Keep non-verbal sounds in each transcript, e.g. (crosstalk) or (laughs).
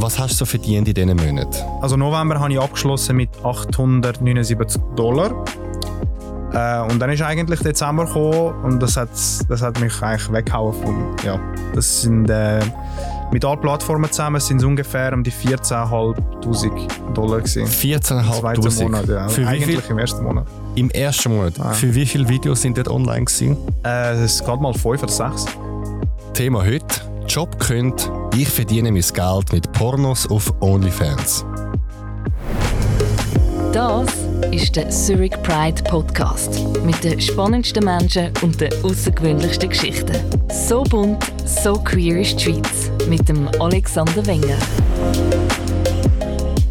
Was hast du so verdient in diesen Monaten? Also November habe ich abgeschlossen mit 879 Dollar. Äh, und dann ist eigentlich Dezember gekommen und das hat, das hat mich eigentlich weggehauen von, ja, das sind äh, mit allen Plattformen zusammen sind es ungefähr um die 14.500 Dollar gewesen. 14.500? Monat, ja. Für eigentlich im ersten Monat. Im ersten Monat? Ja. Für wie viele Videos sind dort online gewesen? Äh, es geht mal 5 oder 6. Thema heute, Job könnt, ich verdiene mein Geld mit Pornos auf OnlyFans. Das ist der Zurich Pride Podcast mit den spannendsten Menschen und den außergewöhnlichsten Geschichten. So bunt, so queer ist die Schweiz mit dem Alexander Wenger.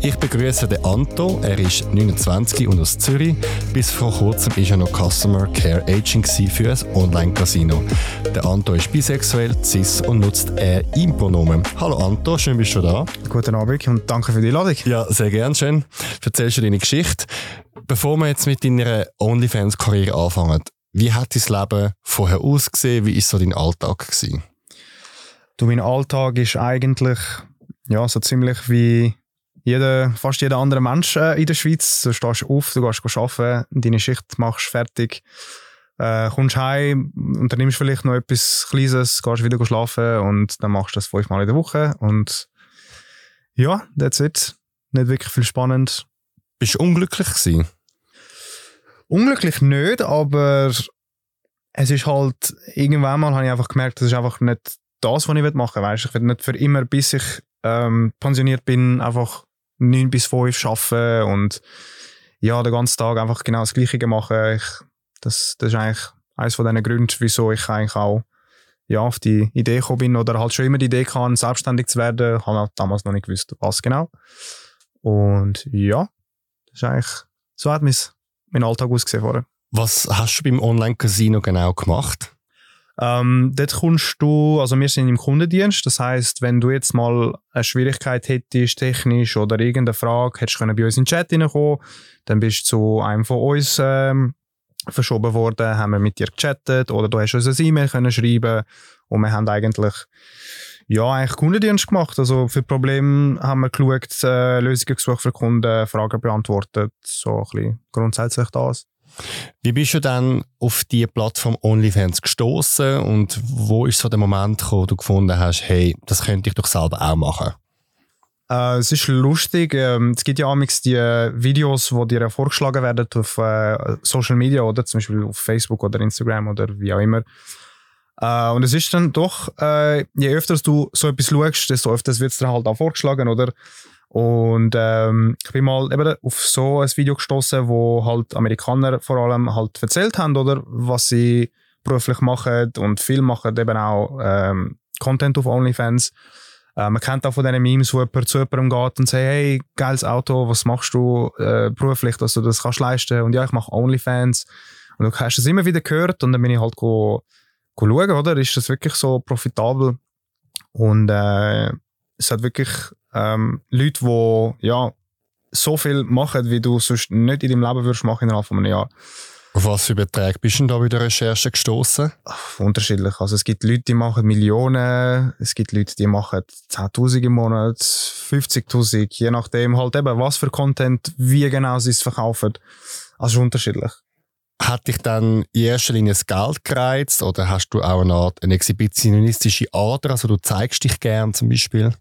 Ich begrüße den Anto. Er ist 29 und aus Zürich. Bis vor kurzem war er noch Customer Care Agent für ein Online-Casino. Der Anto ist bisexuell, cis und nutzt er ihm Pronomen. Hallo Anto, schön bist du da. Guten Abend und danke für die Einladung. Ja, sehr gern, schön. Erzählst du deine Geschichte. Bevor wir jetzt mit deiner OnlyFans-Karriere anfangen, wie hat dein Leben vorher ausgesehen? Wie war so dein Alltag? Gewesen? Du, mein Alltag ist eigentlich ja, so ziemlich wie jeder, fast jeder andere Mensch äh, in der Schweiz. Du stehst auf, du gehst arbeiten, deine Schicht machst fertig, äh, kommst heim, unternimmst vielleicht noch etwas Kleines, gehst wieder schlafen und dann machst du das fünfmal in der Woche. Und ja, that's it. Nicht wirklich viel spannend. Bist du unglücklich gewesen? Unglücklich nicht, aber es ist halt, irgendwann mal habe ich einfach gemerkt, das ist einfach nicht das, was ich machen will. Weißt? Ich will nicht für immer, bis ich ähm, pensioniert bin, einfach 9 bis 5 arbeiten und ja, den ganzen Tag einfach genau das Gleiche machen. Ich, das, das ist eigentlich eines von den Gründen, wieso ich eigentlich auch ja, auf die Idee gekommen bin oder halt schon immer die Idee hatte, selbstständig zu werden. Ich habe halt damals noch nicht gewusst, was genau. Und ja, das ist eigentlich, so hat mein, mein Alltag ausgesehen vorher. Was hast du beim Online-Casino genau gemacht? Ähm, dort kommst du, also wir sind im Kundendienst, das heißt, wenn du jetzt mal eine Schwierigkeit hättest, technisch oder irgendeine Frage, hättest du bei uns in den Chat reinkommen, dann bist du zu einem von uns ähm, verschoben worden, haben wir mit dir gechattet oder du hast uns ein E-Mail können schreiben und wir haben eigentlich ja, eigentlich Kundendienst gemacht. Also für Probleme haben wir geschaut, äh, Lösungen gesucht für Kunden, Fragen beantwortet, so ein bisschen grundsätzlich das. Wie bist du dann auf die Plattform OnlyFans gestoßen und wo ist so der Moment gekommen, wo du gefunden hast, hey, das könnte ich doch selber auch machen? Äh, es ist lustig. Ähm, es gibt ja amigs die Videos, die dir vorgeschlagen werden auf äh, Social Media oder zum Beispiel auf Facebook oder Instagram oder wie auch immer. Äh, und es ist dann doch, äh, je öfter du so etwas schaust, desto öfter wird es dir halt auch vorgeschlagen, oder? Und ähm, ich bin mal eben auf so ein Video gestoßen, wo halt Amerikaner vor allem halt erzählt haben, oder was sie beruflich machen und viel machen eben auch ähm, Content auf OnlyFans. Äh, man kennt auch von diesen Memes, wo jemand zu jemandem geht und sagt, hey, geiles Auto, was machst du äh, beruflich, dass du das kannst leisten? Und ja, ich mache OnlyFans. Und du hast das immer wieder gehört und dann bin ich halt go, go schauen, oder? Ist das wirklich so profitabel? Und äh, es hat wirklich ähm, Leute, die ja, so viel machen, wie du sonst nicht in deinem Leben würdest machen innerhalb von einem Jahr. Auf was für Beträge bist du da bei der Recherche gestoßen? Unterschiedlich. Also es gibt Leute, die machen Millionen, es gibt Leute, die machen 10.000 im Monat, 50.000, je nachdem halt eben, was für Content, wie genau sie es verkaufen. Also unterschiedlich. Hat dich dann in erster Linie das Geld gereizt oder hast du auch eine Art eine exhibitionistische Ader, also du zeigst dich gern zum Beispiel?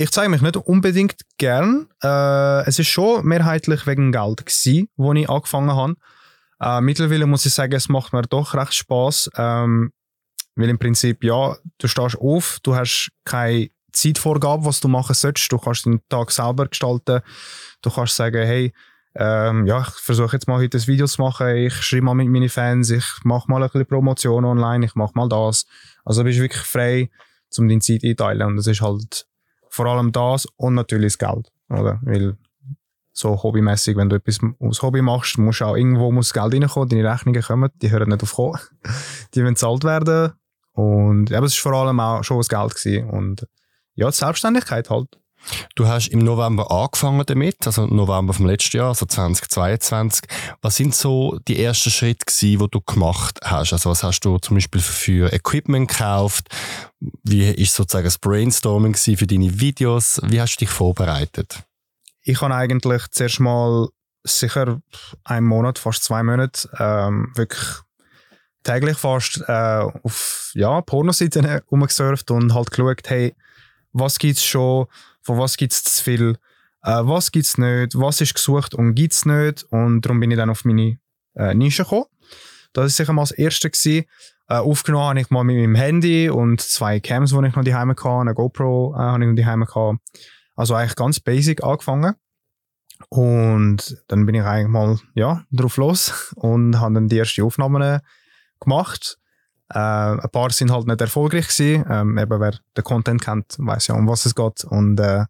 Ich zeige mich nicht unbedingt gern. Äh, es ist schon mehrheitlich wegen Geld gewesen, wo ich angefangen habe. Äh, mittlerweile muss ich sagen, es macht mir doch recht Spaß, ähm, weil im Prinzip ja, du stehst auf, du hast keine Zeitvorgabe, was du machen sollst. Du kannst den Tag selber gestalten. Du kannst sagen, hey, ähm, ja, ich versuche jetzt mal heute ein Video zu machen. Ich schreibe mal mit meinen Fans, ich mache mal ein bisschen Promotion online, ich mache mal das. Also du bist wirklich frei, um deine Zeit einteilen. Und das ist halt vor allem das und natürlich das Geld. Oder? Weil so hobbymäßig, wenn du etwas aus Hobby machst, musst auch irgendwo muss Geld reinkommen, deine Rechnungen kommen, die hören nicht auf kommen. (laughs) die wollen bezahlt werden. Und aber es war vor allem auch schon das Geld gewesen. Und ja, die Selbstständigkeit halt. Du hast im November angefangen damit, also November vom letzten Jahr, also 2022. Was sind so die ersten Schritte gewesen, die du gemacht hast? Also was hast du zum Beispiel für Equipment gekauft? Wie ist sozusagen das Brainstorming für deine Videos? Wie hast du dich vorbereitet? Ich habe eigentlich zuerst mal sicher einen Monat, fast zwei Monate, ähm, wirklich täglich fast äh, auf ja, Pornoseiten herumgesurft und halt geschaut, hey, was gibt es schon, von was gibt es zu viel, äh, was gibt es nicht, was ist gesucht und gibt es nicht. Und darum bin ich dann auf meine äh, Nische gekommen. Das war sicher mal das Erste. Gewesen. Äh, aufgenommen habe ich mal mit meinem Handy und zwei Cams, die ich noch daheim hatte, eine GoPro äh, habe ich noch daheim gehabt. Also eigentlich ganz basic angefangen. Und dann bin ich eigentlich mal ja, drauf los (laughs) und habe dann die ersten Aufnahmen gemacht. Äh, ein paar sind halt nicht erfolgreich gewesen. Ähm, eben wer den Content kennt, weiß ja, um was es geht. Und äh,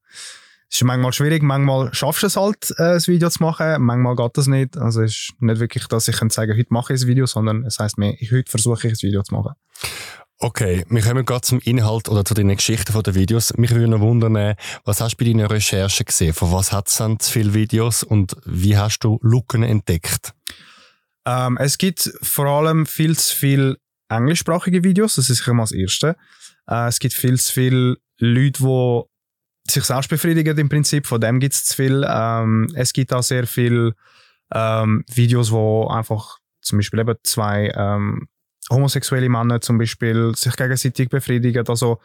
es ist manchmal schwierig, manchmal schaffst du es halt, äh, ein Video zu machen, manchmal geht das nicht. Also es ist nicht wirklich, dass ich kann sagen, heute mache ich ein Video, sondern es heisst mir, heute versuche ich ein Video zu machen. Okay, wir kommen gerade zum Inhalt oder zu den Geschichten der Videos. Mich würde noch wundern, was hast du bei deinen Recherchen gesehen? Von was hat es dann zu viele Videos und wie hast du Lücken entdeckt? Ähm, es gibt vor allem viel zu viele englischsprachige Videos, das ist sicher mal das Erste. Äh, es gibt viel zu viele Leute, die sich selbst befriedigen im Prinzip, von dem gibt es zu viel. Ähm, es gibt auch sehr viele ähm, Videos, wo einfach zum Beispiel eben zwei ähm, homosexuelle Männer zum Beispiel sich gegenseitig befriedigen. Also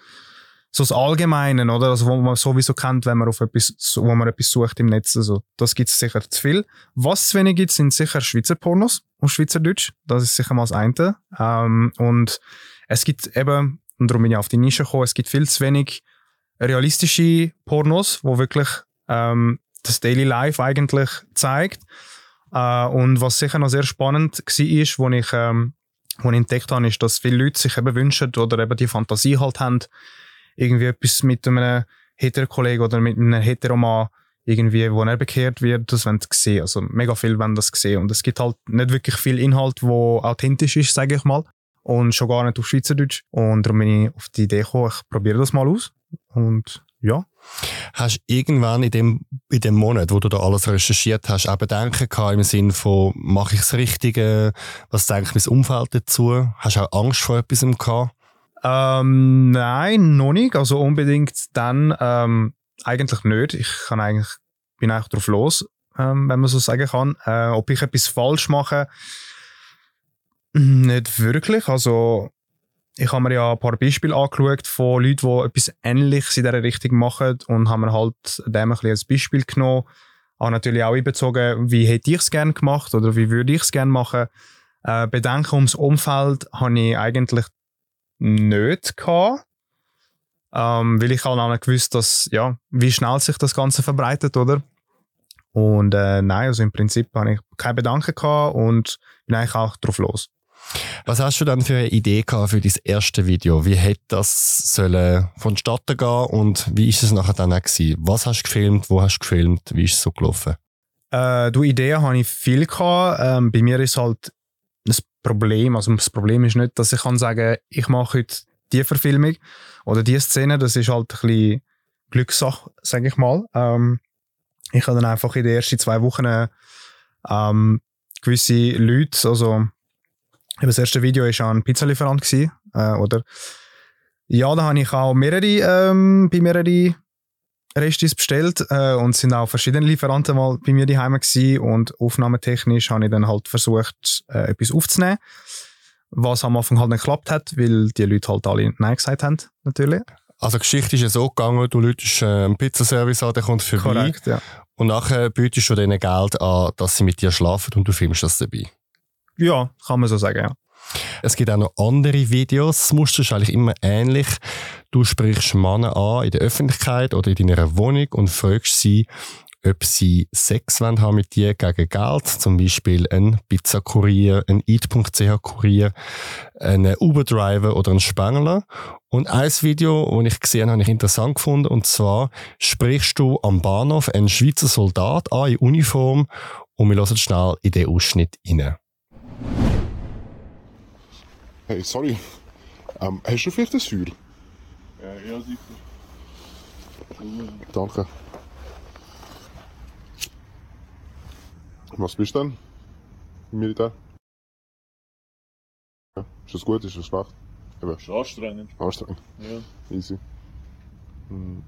so das Allgemeine, oder? Also, wo man sowieso kennt, wenn man auf etwas, wo man etwas sucht im Netz. Also, das gibt es sicher zu viel. Was zu wenig gibt, sind sicher Schweizer Pornos und Schweizerdeutsch. Das ist sicher mal das eine. Ähm, und es gibt eben, und darum bin ich auf die Nische gekommen, es gibt viel zu wenig realistische Pornos, wo wirklich ähm, das Daily Life eigentlich zeigt. Äh, und was sicher noch sehr spannend war, ist, wo ich, ähm, wo ich entdeckt habe, ist, dass viele Leute sich eben wünschen oder eben die Fantasie halt haben, irgendwie etwas mit einem Hetero-Kollegen oder mit einem Heteromann irgendwie, wo er bekehrt wird, das wollen sie sehen. Also mega viel wollen das sehen. Und es gibt halt nicht wirklich viel Inhalt, wo authentisch ist, sage ich mal. Und schon gar nicht auf Schweizerdeutsch. Und darum bin ich auf die Idee gekommen, ich probiere das mal aus. Und ja. Hast du irgendwann in dem, in dem Monat, wo du da alles recherchiert hast, auch Bedenken gehabt im Sinne von, mache ich das Richtige? Was denkt mein Umfeld dazu? Hast du auch Angst vor etwas gehabt? Ähm, nein, noch nicht. Also unbedingt dann ähm, eigentlich nicht. Ich kann eigentlich, bin eigentlich drauf los, ähm, wenn man so sagen kann. Äh, ob ich etwas falsch mache, nicht wirklich. Also ich habe mir ja ein paar Beispiele angeschaut von Leuten, die etwas Ähnliches in dieser Richtung machen und haben mir halt dem ein als Beispiel genommen. Habe natürlich auch einbezogen, wie hätte ich es gerne gemacht oder wie würde ich es gerne machen. Äh, Bedenken ums Umfeld habe ich eigentlich nicht gehabt. Ähm, weil ich halt auch nicht gewusst, dass, ja, wie schnell sich das Ganze verbreitet, oder? Und äh, nein, also im Prinzip habe ich keine Bedanken gehabt und bin eigentlich auch drauf los. Was hast du dann für eine Idee gehabt für dein erste Video? Wie hätte das sollen vonstatten gehen und wie ist es nachher dann auch gewesen? Was hast du gefilmt? Wo hast du gefilmt? Wie ist es so gelaufen? Äh, du Ideen habe ich viel gehabt. Ähm, bei mir ist halt Problem, also das Problem ist nicht, dass ich kann sagen, ich mache heute die Verfilmung oder die Szene, das ist halt ein bisschen Glückssache, sage ich mal. Ähm, ich habe dann einfach in den ersten zwei Wochen ähm, gewisse Leute, also das erste Video war ein Pizzalieferant, äh, oder? Ja, da habe ich auch mehrere, ähm, bei mehreren Restis bestellt äh, und sind auch verschiedene Lieferanten mal bei mir daheim gewesen und aufnahmetechnisch habe ich dann halt versucht, äh, etwas aufzunehmen, was am Anfang halt nicht geklappt hat, weil die Leute halt alle Nein gesagt haben, natürlich. Also die Geschichte ist ja so gegangen, du läutest äh, einen Pizzaservice an, der kommt vorbei Korrekt, ja. und nachher bietest du denen Geld an, dass sie mit dir schlafen und du filmst das dabei. Ja, kann man so sagen, ja. Es gibt auch noch andere Videos. Das Muster ist eigentlich immer ähnlich. Du sprichst Männer an in der Öffentlichkeit oder in deiner Wohnung und fragst sie, ob sie Sex haben mit dir gegen Geld, zum Beispiel ein Pizzakurier, ein Eat.ch-Kurier, einen Uber-Driver oder ein Spengler. Und ein Video, das ich gesehen habe, habe ich interessant gefunden, und zwar sprichst du am Bahnhof einen Schweizer Soldat an in Uniform und wir hören schnell in den Ausschnitt rein. Hey, sorry. Ähm, hast du vielleicht ein Feuer? Ja, ja, sicher. Danke. Was bist du denn im Militär? Ja. Ist das gut, ist das schlecht? Eben. Ist anstrengend. Anstrengend. Ja. Easy. Hm.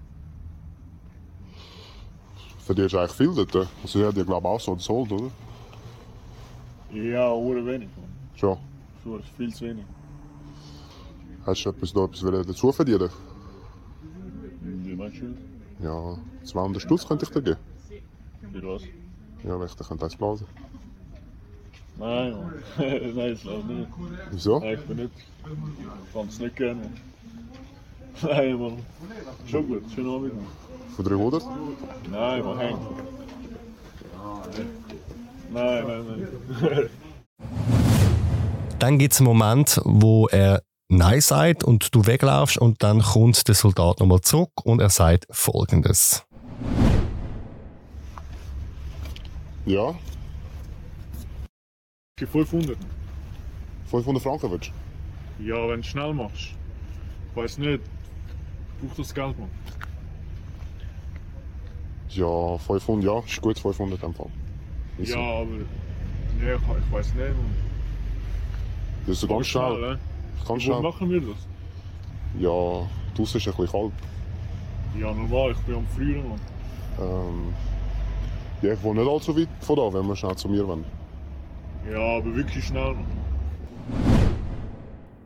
Verdienst du eigentlich viel dort? Also, ja, die glaube ich, auch so ein Sold, oder? Ja, oder wenig. Schon. Schon viel zu wenig. Hast du etwas, noch etwas dazu verdienen? Wie meinst du? Ja, 200 Stutz könnte ich dir geben. Für was? Ja, wenn ich dir eins blasen. Nein. (laughs) Nein, das glaube ich nicht. Wieso? Nein, ich bin nicht. Ich fand es nicht gerne. Nein, Mann. Schon gut, schönen Abend. Für 300? Nein, man hängt. Nein, nein, nein. (laughs) Dann gibt es einen Moment, wo er Nein sagt und du weglaufst und dann kommt der Soldat nochmal zurück und er sagt folgendes. Ja, Okay, 500. 500 Franken willst Ja, wenn du es schnell machst. Ich weiß nicht. Braucht das Geld, Mann? du? Ja, 500, ja, ist gut, 500 in dem Fall. Ist Ja, aber. Nee, ich, ich weiß nicht, Mann. Das ist ganz schnell. ne? Ganz Wo schnell. machen wir das? Ja, draussen ist ein bisschen kalt. Ja, normal, ich bin am Frieren, Mann. Ähm, ja, ich wohne nicht allzu weit von da, wenn wir schnell zu mir wollen. Ja, aber wirklich schnell, Mann.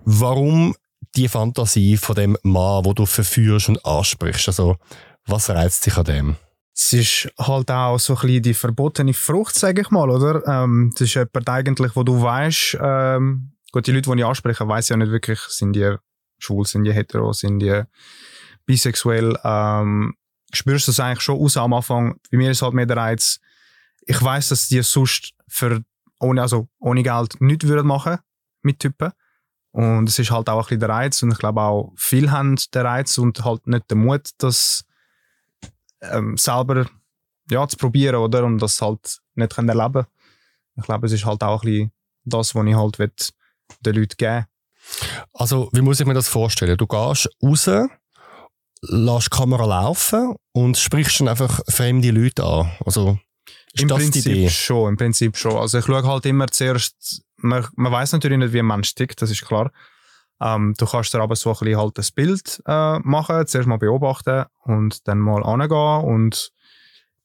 Warum die Fantasie von dem Mann, wo du verführst und ansprichst? Also, was reizt dich an dem? Es ist halt auch so ein bisschen die verbotene Frucht, sage ich mal, oder? Ähm, das ist jemand eigentlich, wo du weißt, ähm, gut, die Leute, die ich anspreche, weiß ja nicht wirklich, sind die schwul, sind die hetero, sind die bisexuell. Ähm, spürst du das eigentlich schon aus am Anfang? Bei mir ist halt mehr der Reiz, ich weiß, dass die sonst für, ohne, also ohne Geld nichts würden machen mit Typen. Und es ist halt auch ein bisschen der Reiz und ich glaube auch, viele haben den Reiz und halt nicht den Mut, das ähm, selber ja, zu probieren, oder? Und das halt nicht können erleben Ich glaube, es ist halt auch ein bisschen das, was ich halt will, den Leuten geben Also, wie muss ich mir das vorstellen? Du gehst raus, lässt die Kamera laufen und sprichst dann einfach fremde Leute an. Also, ist Im das Prinzip schon, im Prinzip schon. Also ich schaue halt immer zuerst, man, man weiß natürlich nicht, wie ein Mensch tickt, das ist klar. Ähm, du kannst dir aber so ein bisschen halt ein Bild äh, machen, zuerst mal beobachten und dann mal angehen und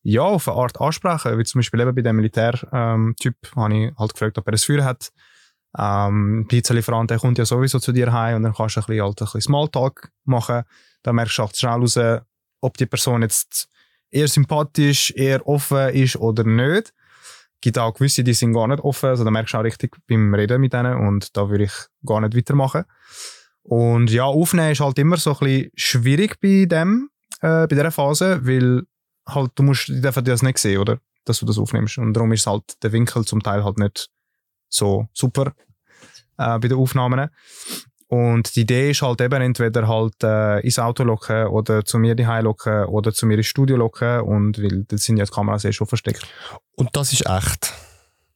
ja, auf eine Art ansprechen. Wie zum Beispiel eben bei dem Militärtyp ähm, habe ich halt gefragt, ob er ein Feuer hat. Ähm, Pizzalieferant, der kommt ja sowieso zu dir heim und dann kannst du ein bisschen, halt ein bisschen Smalltalk machen. Dann merkst du halt schnell raus, ob die Person jetzt eher sympathisch, eher offen ist oder nicht. Es gibt auch gewisse, die sind gar nicht offen, also da merkst du auch richtig beim Reden mit denen und da würde ich gar nicht weitermachen. Und ja, aufnehmen ist halt immer so ein bisschen schwierig bei dem, äh, bei dieser Phase, weil halt, du musst, die dürfen das nicht sehen, oder? Dass du das aufnimmst. Und darum ist halt der Winkel zum Teil halt nicht so super äh, bei den Aufnahmen. Und die Idee ist halt eben entweder halt äh, ins Auto locken oder zu mir die locken oder zu mir ins Studio locken und weil da sind ja die Kameras eh schon versteckt. Und das ist echt.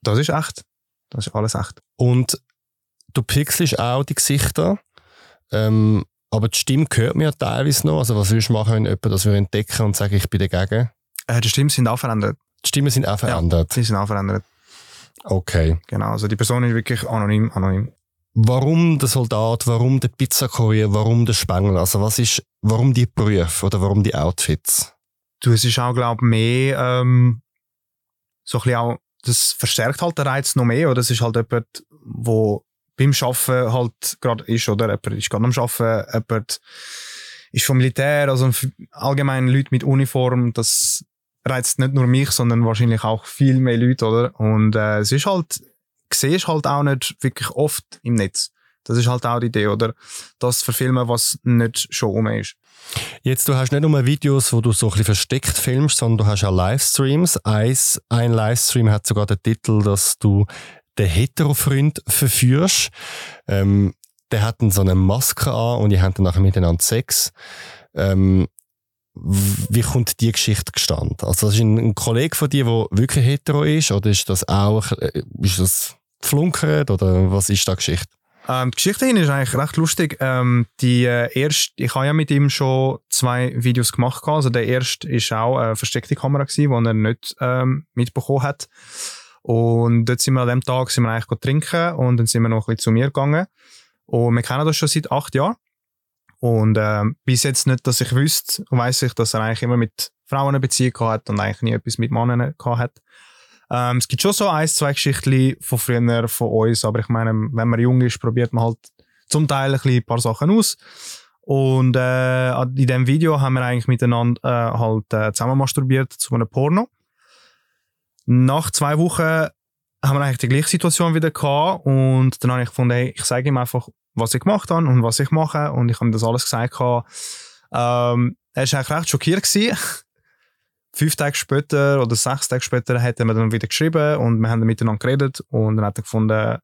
Das ist echt. Das ist alles echt. Und du pixelst auch die Gesichter. Ähm, aber die Stimme hört mir ja teilweise noch. Also, was würdest du machen, wenn jemand das entdecken und sagt, ich bin dagegen? Äh, die Stimmen sind auch verändert. Die Stimmen sind auch verändert. Die sind auch verändert. Okay. Genau. Also die Person ist wirklich anonym. anonym. Warum der Soldat, warum der Pizzakurier, warum der Spengler? Also, was ist, warum die Berufe oder warum die Outfits? Du, es ist auch, glaube ich, mehr ähm, so ein bisschen auch, das verstärkt halt den Reiz noch mehr. Oder es ist halt jemand, wo beim Arbeiten halt gerade ist, oder? Jemand ist gerade am Arbeiten, jemand ist vom Militär, also allgemein Leute mit Uniform, das reizt nicht nur mich, sondern wahrscheinlich auch viel mehr Leute, oder? Und äh, es ist halt, siehst halt auch nicht wirklich oft im Netz. Das ist halt auch die Idee, oder? Das verfilmen, was nicht schon um ist. Jetzt, du hast nicht nur Videos, wo du so ein bisschen versteckt filmst, sondern du hast auch Livestreams. Eins, ein Livestream hat sogar den Titel, dass du den Hetero-Freund verführst. Ähm, der hat dann so eine Maske an und die haben dann nachher miteinander Sex. Ähm, wie kommt die Geschichte gestanden? Also, das ist ein, ein Kollege von dir, der wirklich hetero ist, oder ist das auch, äh, ist das flunkert, oder was ist da Geschichte? Ähm, die Geschichte ist eigentlich recht lustig. Ähm, die äh, erste, ich habe ja mit ihm schon zwei Videos gemacht. Also der erste ist auch eine versteckte Kamera gewesen, die er nicht ähm, mitbekommen hat. Und dort sind wir an dem Tag sind wir eigentlich trinken und dann sind wir noch ein bisschen zu mir gegangen. Und wir kennen das schon seit acht Jahren. Und ähm, bis jetzt nicht, dass ich wüsste, weiß ich, dass er eigentlich immer mit Frauen eine Beziehung hat und eigentlich nie etwas mit Männern hat. Ähm, es gibt schon so ein, zwei Geschichten von früher von uns, aber ich meine, wenn man jung ist, probiert man halt zum Teil ein, paar Sachen aus. Und äh, in diesem Video haben wir eigentlich miteinander äh, halt äh, zusammen masturbiert zu einem Porno. Nach zwei Wochen haben wir eigentlich die gleiche Situation wieder gehabt und dann habe ich gefunden, hey, ich sage ihm einfach, was ich gemacht habe und was ich mache und ich habe ihm das alles gesagt. Ähm, er war eigentlich recht schockiert. (laughs) Fünf Tage später oder sechs Tage später hat er mir dann wieder geschrieben und wir haben dann miteinander geredet und dann hat er gefunden,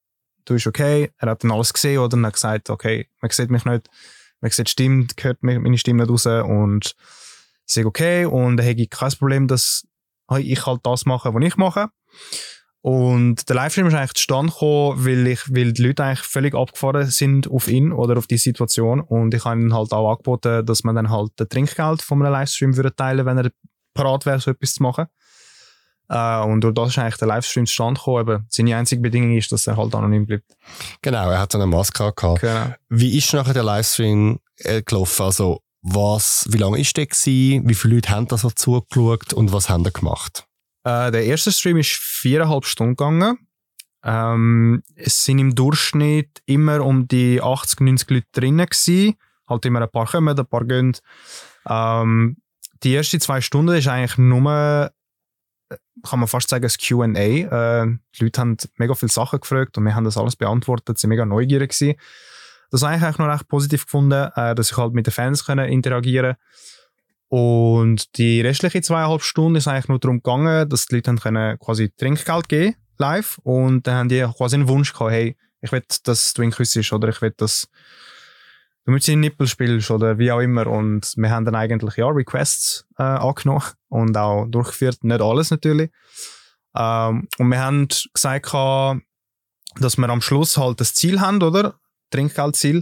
du bist okay. Er hat dann alles gesehen oder und hat gesagt, okay, man sieht mich nicht, man sieht Stimme, hört meine Stimme nicht raus und ich sage okay und er hätte kein Problem, dass ich halt das mache, was ich mache. Und der Livestream ist eigentlich zustande gekommen, weil, ich, weil die Leute eigentlich völlig abgefahren sind auf ihn oder auf die Situation. Und ich habe ihnen halt auch angeboten, dass man dann halt das Trinkgeld von einem Livestream würde teilen wenn er parat wäre, so etwas zu machen. Äh, und durch das ist eigentlich der Livestream zustande gekommen. Eben, seine einzige Bedingung ist, dass er halt anonym bleibt. Genau, er hat so eine Maske gehabt. Genau. Wie ist nachher der Livestream äh, gelaufen? Also, was, wie lange ist der gewesen? Wie viele Leute haben da so zugeschaut und was haben da gemacht? Äh, der erste Stream ist viereinhalb Stunden gegangen. Ähm, es sind im Durchschnitt immer um die 80, 90 Leute drinnen gewesen. Halt immer ein paar kommen, ein paar gehen. Ähm, die ersten zwei Stunden ist eigentlich nur, kann man fast sagen, das Q&A. Äh, die Leute haben mega viele Sachen gefragt und wir haben das alles beantwortet. Waren mega neugierig gewesen. Das habe ich eigentlich noch recht positiv gefunden, äh, dass ich halt mit den Fans können interagieren konnte. Und die restlichen zweieinhalb Stunden ist eigentlich nur darum gegangen, dass die Leute haben können quasi Trinkgeld geben live und dann haben die quasi einen Wunsch gehabt, hey, ich will, dass du ihn küssest oder ich will, dass du mit seinen Nippel spielst oder wie auch immer. Und wir haben dann eigentlich ja Requests äh, angenommen und auch durchgeführt, nicht alles natürlich. Ähm, und wir haben gesagt, dass wir am Schluss halt das Ziel haben, oder? Trinkgeldziel.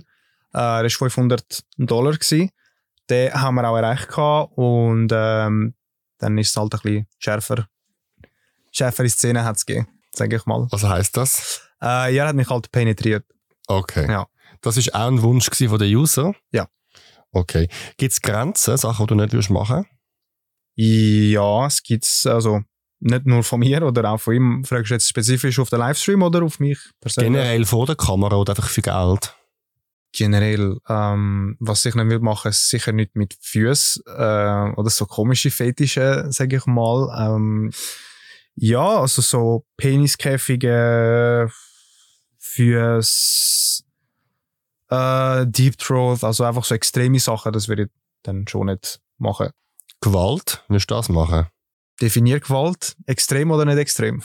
Äh, das war 500 Dollar. Gewesen den haben wir auch erreicht gehabt und ähm, dann ist es halt ein bisschen schärfer. Schärfere Szene hat es gegeben, sage ich mal. Was heisst das? Äh, er hat mich halt penetriert. Okay. Ja. Das war auch ein Wunsch von den User? Ja. Okay. Gibt es Grenzen, Sachen, die du nicht machen Ja, es gibt also nicht nur von mir oder auch von ihm. Fragst du jetzt spezifisch auf den Livestream oder auf mich persönlich? Generell vor der Kamera oder einfach für Geld? Generell, ähm, was ich nicht will machen, ist sicher nicht mit Füßen äh, oder so komische Fetische, sage ich mal. Ähm, ja, also so Peniskäfige, Füße, äh, Deep Throat, also einfach so extreme Sachen, das würde ich dann schon nicht machen. Gewalt, willst du das machen? Definier Gewalt, extrem oder nicht extrem?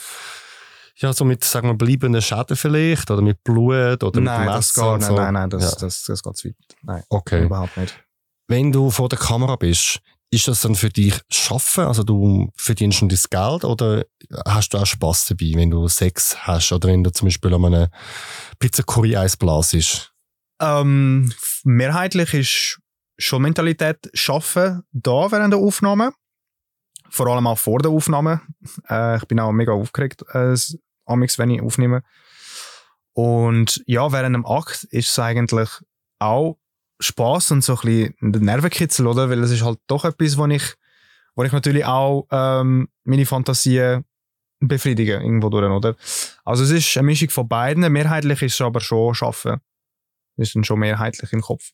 Ja, so mit, sagen wir, bleibenden Schäden vielleicht oder mit Blut oder nein, mit das gar, so. Nein, nein, das, ja. das, das geht zu weit. Nein, okay. überhaupt nicht. Wenn du vor der Kamera bist, ist das dann für dich Schaffen? Also du verdienst schon das Geld oder hast du auch Spaß dabei, wenn du Sex hast oder wenn du zum Beispiel an einem Pizzakurri Eis blasest? Ähm, mehrheitlich ist schon Mentalität Schaffen da während der Aufnahme. Vor allem auch vor der Aufnahme. Äh, ich bin auch mega aufgeregt, äh, wenn ich aufnehme. Und ja, während dem Akt ist es eigentlich auch Spaß und so ein bisschen Nervenkitzel, oder? Weil es ist halt doch etwas, wo ich, wo ich natürlich auch ähm, meine Fantasie befriedige irgendwo durch, oder? Also es ist eine Mischung von beiden. Mehrheitlich ist es aber schon Schaffen. Ist dann schon mehrheitlich im Kopf.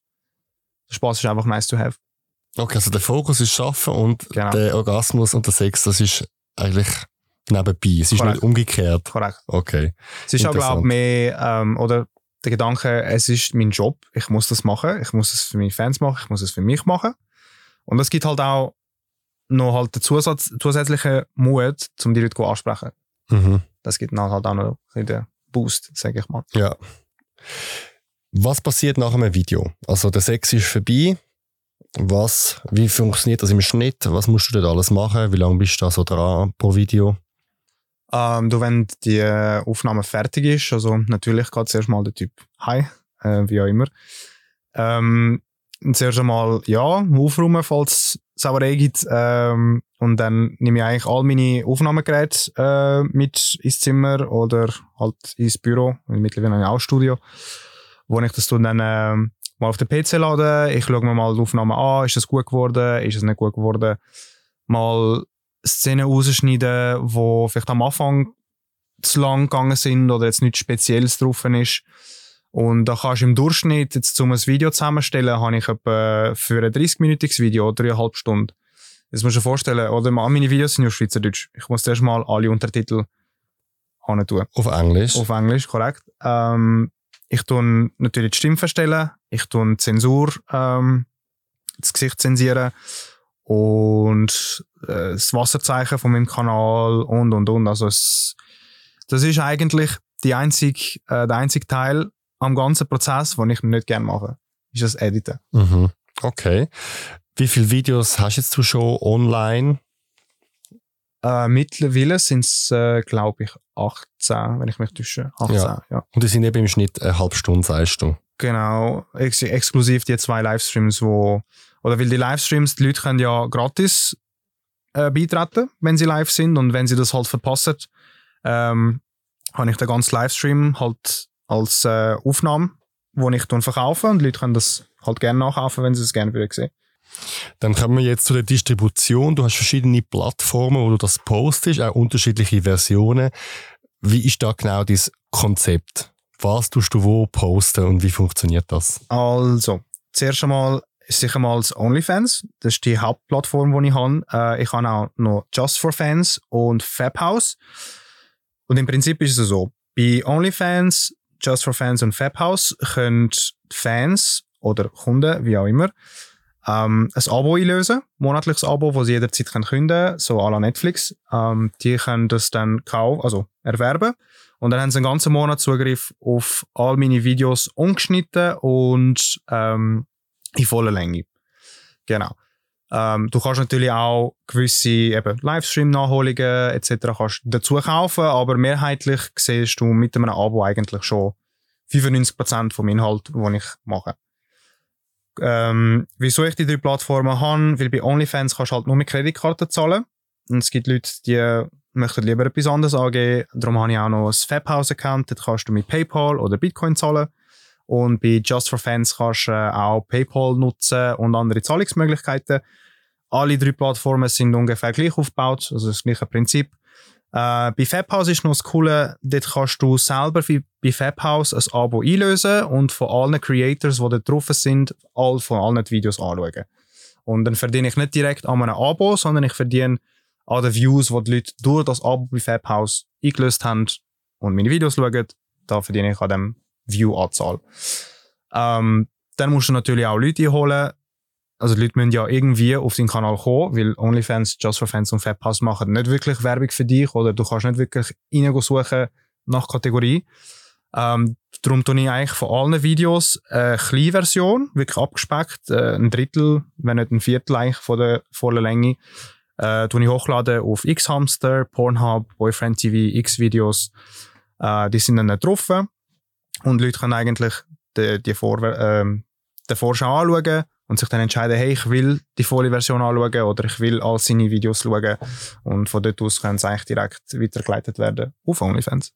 Der Spaß ist einfach nice to have. Okay, also der Fokus ist Schaffen und Genau. der Orgasmus und der Sex, das ist eigentlich nebenbei. Es ist Korrekt. nicht umgekehrt. Korrekt. Okay. Es ist auch, glaube ich, mehr, ähm, oder der Gedanke, es ist mein Job, ich muss das machen, ich muss es für meine Fans machen, ich muss es für mich machen. Und es gibt halt auch noch halt den Zusatz, zusätzlichen Mut, um die Leute ansprechen. Mhm. Das gibt dann halt auch noch den Boost, sage ich mal. Ja. Was passiert nach einem Video? Also der Sex ist vorbei. Was, wie funktioniert das im Schnitt? Was musst du dort alles machen? Wie lange bist du da so dran pro Video? Ähm, du, wenn die Aufnahme fertig ist, also natürlich geht zuerst mal der Typ Hi, äh, wie auch immer. Ähm, zuerst einmal, ja, aufräumen, falls Sauerei gibt. Ähm, und dann nehme ich eigentlich all meine Aufnahmegeräte äh, mit ins Zimmer oder halt ins Büro. Mittlerweile habe ich auch ein Studio, wo ich das dann äh, mal auf den PC lade. Ich schaue mir mal die Aufnahme an. Ist es gut geworden? Ist es nicht gut geworden? Mal Szenen rausschneiden, wo vielleicht am Anfang zu lang gegangen sind oder jetzt nichts Spezielles drauf ist. Und da kannst du im Durchschnitt, jetzt um ein Video zusammenstellen, habe ich etwa für ein 30-minütiges Video dreieinhalb Stunden. Das musst du dir vorstellen, oder meine Videos sind ja Schweizerdeutsch. Ich muss erst mal alle Untertitel tun. Auf Englisch? Auf Englisch, korrekt. Ähm, ich tue natürlich die Stimme verstellen, ich tue Zensur, ähm, das Gesicht zensieren und äh, das Wasserzeichen von meinem Kanal und und und. Also es, das ist eigentlich die einzig, äh, der einzige Teil am ganzen Prozess, den ich nicht gerne mache, ist das Editen. Mhm. Okay. Wie viele Videos hast jetzt du schon online? Äh, mittlerweile sind es, äh, glaube ich, 18, wenn ich mich täusche. 18, ja. ja. Und die sind eben im Schnitt eine halbe Stunde, sagst du? Genau, ex exklusiv die zwei Livestreams, wo oder weil die Livestreams, die Leute können ja gratis äh, beitreten, wenn sie live sind und wenn sie das halt verpassen, ähm, habe ich den ganzen Livestream halt als äh, Aufnahme, wo ich dann verkaufe und die Leute können das halt gerne nachkaufen, wenn sie es gerne würden sehen. Dann kommen wir jetzt zu der Distribution. Du hast verschiedene Plattformen, wo du das postest, auch unterschiedliche Versionen. Wie ist da genau dein Konzept? Was tust du wo posten und wie funktioniert das? Also, zuerst einmal sicher mal als OnlyFans. Das ist die Hauptplattform, die ich habe. Äh, ich habe auch noch Just for Fans und Fabhouse. Und im Prinzip ist es so: Bei OnlyFans, Just for Fans und Fabhouse können Fans oder Kunden, wie auch immer, ähm, ein Abo einlösen, monatliches Abo, das sie jederzeit können künden so à la Netflix. Ähm, die können das dann kaufen, also erwerben. Und dann haben sie einen ganzen Monat Zugriff auf all meine Videos ungeschnitten und ähm, in voller Länge. Genau. Ähm, du kannst natürlich auch gewisse eben Livestream-Nachholungen etc. Kannst dazu kaufen, aber mehrheitlich siehst du mit einem Abo eigentlich schon 95% vom Inhalt, den ich mache. Ähm, wieso ich die drei Plattformen habe? Weil bei OnlyFans kannst du halt nur mit Kreditkarte zahlen. Und es gibt Leute, die möchten lieber etwas anderes angeben. Darum habe ich auch noch ein Fabhouse-Account. Dort kannst du mit PayPal oder Bitcoin zahlen. Und bei Just for Fans kannst du äh, auch PayPal nutzen und andere Zahlungsmöglichkeiten. Alle drei Plattformen sind ungefähr gleich aufgebaut, also das gleiche Prinzip. Äh, bei Fabhouse ist noch das Coole, dort kannst du selber bei Fabhouse ein Abo einlösen und von allen Creators, die dort drauf sind, all, von allen Videos anschauen. Und dann verdiene ich nicht direkt an einem Abo, sondern ich verdiene an den Views, die die Leute durch das Abo bei Fabhouse eingelöst haben und meine Videos schauen. Da verdiene ich an dem View-Anzahl. Ähm, dann musst du natürlich auch Leute holen. Also die Leute müssen ja irgendwie auf deinen Kanal kommen, weil OnlyFans, Just for Fans und Fabhouse machen nicht wirklich Werbung für dich oder du kannst nicht wirklich suchen nach Kategorie. Ähm, darum tue ich eigentlich von allen Videos eine kleine Version, wirklich abgespeckt, äh, ein Drittel, wenn nicht ein Viertel eigentlich von der vollen Länge, äh, tue ich hochladen auf X-Hamster, Pornhub, Boyfriend TV, X-Videos. Äh, die sind dann nicht drauf. Und Leute können eigentlich die, die Vor ähm, den Vorschau anschauen und sich dann entscheiden, hey, ich will die volle Version anschauen oder ich will all seine Videos schauen. Und von dort aus können sie eigentlich direkt weitergeleitet werden auf OnlyFans.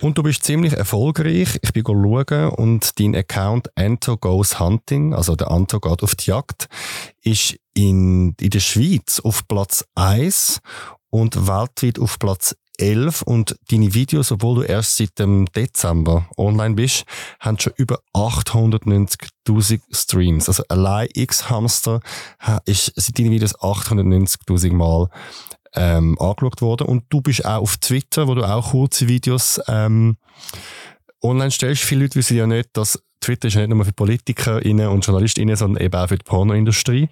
Und du bist ziemlich erfolgreich. Ich bin schauen und dein Account Anto Goes Hunting, also der Anto geht auf die Jagd, ist in, in der Schweiz auf Platz 1 und weltweit auf Platz 11 und deine Videos, obwohl du erst seit dem Dezember online bist, haben schon über 890.000 Streams. Also allein X-Hamster ist seit deinen Videos 890.000 Mal ähm, angeschaut worden. Und du bist auch auf Twitter, wo du auch kurze Videos ähm, online stellst. Viele Leute wissen ja nicht, dass Twitter ist nicht nur für PolitikerInnen und JournalistInnen, sondern eben auch für die Pornoindustrie.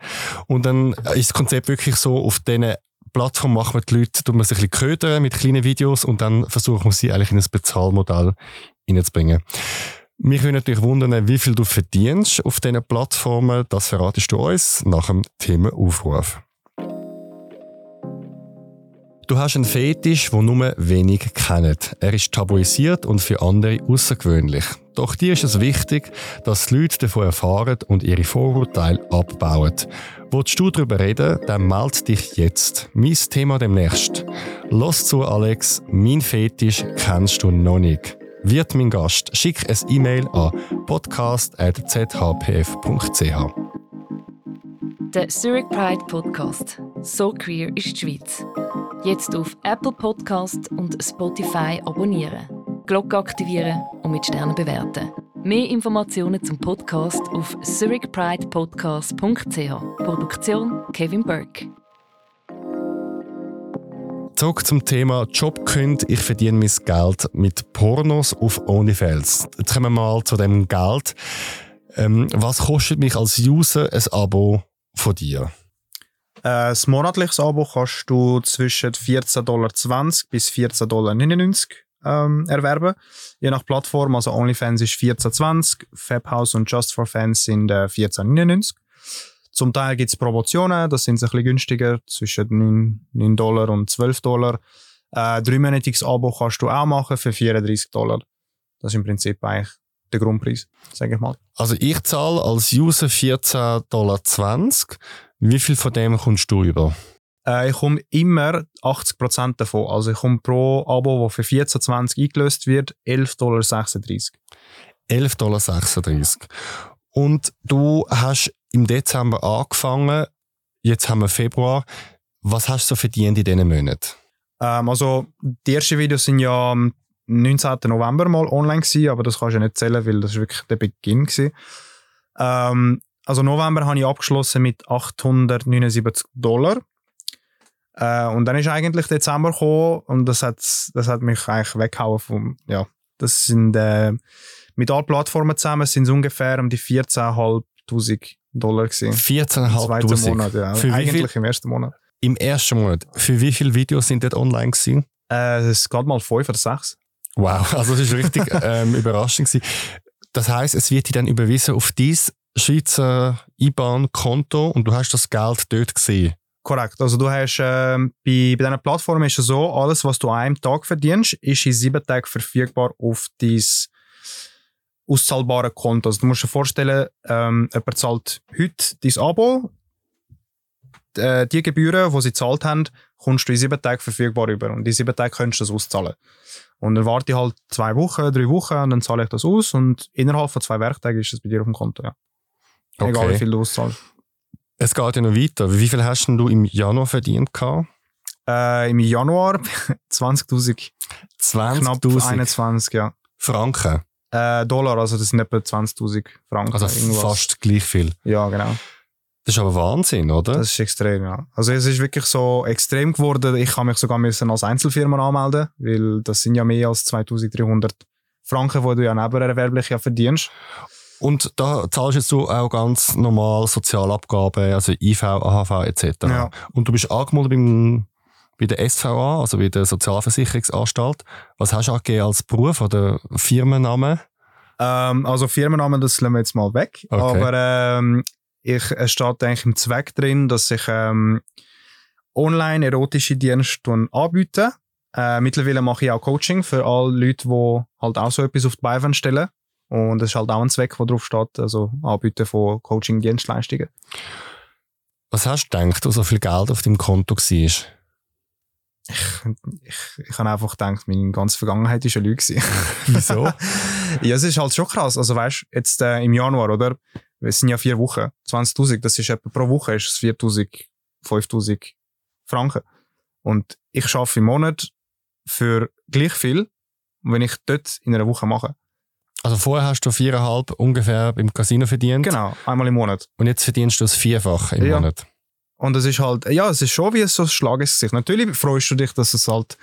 Und dann ist das Konzept wirklich so, auf diesen Plattform machen wir die Leute, tut man sich ein bisschen ködern mit kleinen Videos und dann versuchen wir sie eigentlich in ein Bezahlmodell reinzubringen. Mich würde natürlich wundern, wie viel du verdienst auf diesen Plattformen. Das verratest du uns nach dem Themenaufruf. Du hast einen Fetisch, den nur wenig kennen. Er ist tabuisiert und für andere außergewöhnlich. Doch dir ist es wichtig, dass die Leute davon erfahren und ihre Vorurteile abbauen. Willst du darüber reden, dann melde dich jetzt. Mein Thema demnächst. Los zu, Alex. Mein Fetisch kennst du noch nicht. Wird mein Gast. Schick ein E-Mail an podcast.zhpf.ch. Der Zurich Pride Podcast. So queer ist die Schweiz. Jetzt auf Apple Podcast und Spotify abonnieren, Glocke aktivieren und mit Sternen bewerten. Mehr Informationen zum Podcast auf zurichpridepodcast.ch. Produktion Kevin Burke. Zurück zum Thema Jobkünd. Ich verdiene mein Geld mit Pornos auf OnlyFans. Jetzt kommen wir mal zu dem Geld. Ähm, was kostet mich als User ein Abo von dir? Äh, das monatliches Abo kannst du zwischen 14,20 Dollar bis 14,99 Dollar ähm, erwerben. Je nach Plattform, also OnlyFans ist 14,20, Fabhouse und Just for Fans sind äh, 14,99. Zum Teil gibt es Promotionen, das sind ein bisschen günstiger, zwischen 9, 9 Dollar und 12 Dollar. Äh, dreimonatiges Abo kannst du auch machen für 34 Dollar. Das ist im Prinzip eigentlich der Grundpreis, sage ich mal. Also ich zahle als User 14,20 Dollar. Wie viel von dem kommst du über? Äh, ich komme immer 80% davon. Also ich komme pro Abo, das für 14,20 eingelöst wird, 11,36 Dollar. 11,36 Dollar. Und du hast im Dezember angefangen, jetzt haben wir Februar. Was hast du so verdient in diesen Monaten? Ähm, also die ersten Videos sind ja am 19. November mal online gewesen, aber das kannst du ja nicht zählen, weil das wirklich der Beginn war. Ähm, also November habe ich abgeschlossen mit 879 Dollar. Äh, und dann ist eigentlich Dezember gekommen und das hat, das hat mich eigentlich weggehauen vom, ja, das sind, äh, mit allen Plattformen zusammen sind es ungefähr um die 14.500 Dollar gewesen. 14.500? Monat, ja. Für Eigentlich im ersten Monat. Im ersten Monat. Für wie viele Videos sind dort online gewesen? Äh, es geht mal fünf oder sechs. Wow, also das ist richtig (laughs) ähm, überraschend gewesen. Das heißt, es wird dir dann überwiesen auf dein Schweizer IBAN-Konto und du hast das Geld dort gesehen. Korrekt. Also du hast ähm, bei, bei diesen Plattformen ist es so, alles, was du an einem Tag verdienst, ist in sieben Tagen verfügbar auf dein auszahlbare Konto. Also du musst dir vorstellen, ähm, jemand zahlt heute dein Abo, äh, die Gebühren, die sie gezahlt haben, kommst du in sieben Tagen verfügbar über. Und in sieben Tagen kannst du das auszahlen. Und dann warte ich halt zwei Wochen, drei Wochen und dann zahle ich das aus und innerhalb von zwei Werktagen ist es bei dir auf dem Konto, ja. Egal wie viel du auszahlst. Es geht ja noch weiter. Wie viel hast denn du im Januar verdient? Äh, Im Januar (laughs) 20.000. Knapp 20.000 21, ja. Franken. Äh, Dollar, also das sind etwa 20.000 Franken. Also irgendwas. fast gleich viel. Ja, genau. Das ist aber Wahnsinn, oder? Das ist extrem, ja. Also es ist wirklich so extrem geworden. Ich kann mich sogar müssen als Einzelfirma anmelden, weil das sind ja mehr als 2.300 Franken, die du ja nebenerwerblich ja verdienst. Und da zahlst jetzt du auch ganz normal Sozialabgaben, also IV, AHV etc. Ja. Und du bist angemeldet beim, bei der SVA, also bei der Sozialversicherungsanstalt. Was hast du angegeben als Beruf oder Firmenname? Ähm, also Firmennamen, das lassen wir jetzt mal weg. Okay. Aber ähm, ich, es steht eigentlich im Zweck drin, dass ich ähm, online erotische Dienste anbiete. Äh, mittlerweile mache ich auch Coaching für alle Leute, die halt auch so etwas auf die Beine stellen. Und das ist halt auch ein Zweck, der drauf steht, also Anbieten von Coaching-Dienstleistungen. Was hast du gedacht, als so viel Geld auf deinem Konto war? Ich, ich habe einfach gedacht, meine ganze Vergangenheit ist eine Lüge. (laughs) Wieso? (laughs) ja, es ist halt schon krass. Also weißt jetzt äh, im Januar, oder? Es sind ja vier Wochen. 20.000, das ist etwa pro Woche ist es 4.000, 5.000 Franken. Und ich arbeite im Monat für gleich viel, wenn ich dort in einer Woche mache. Also vorher hast du viereinhalb ungefähr beim Casino verdient. Genau, einmal im Monat. Und jetzt verdienst du das Vierfache im Ja. Monat. Und es ist halt, ja, es ist schon wie so ein Schlag ins Gesicht. Natürlich freust du dich, dass es halt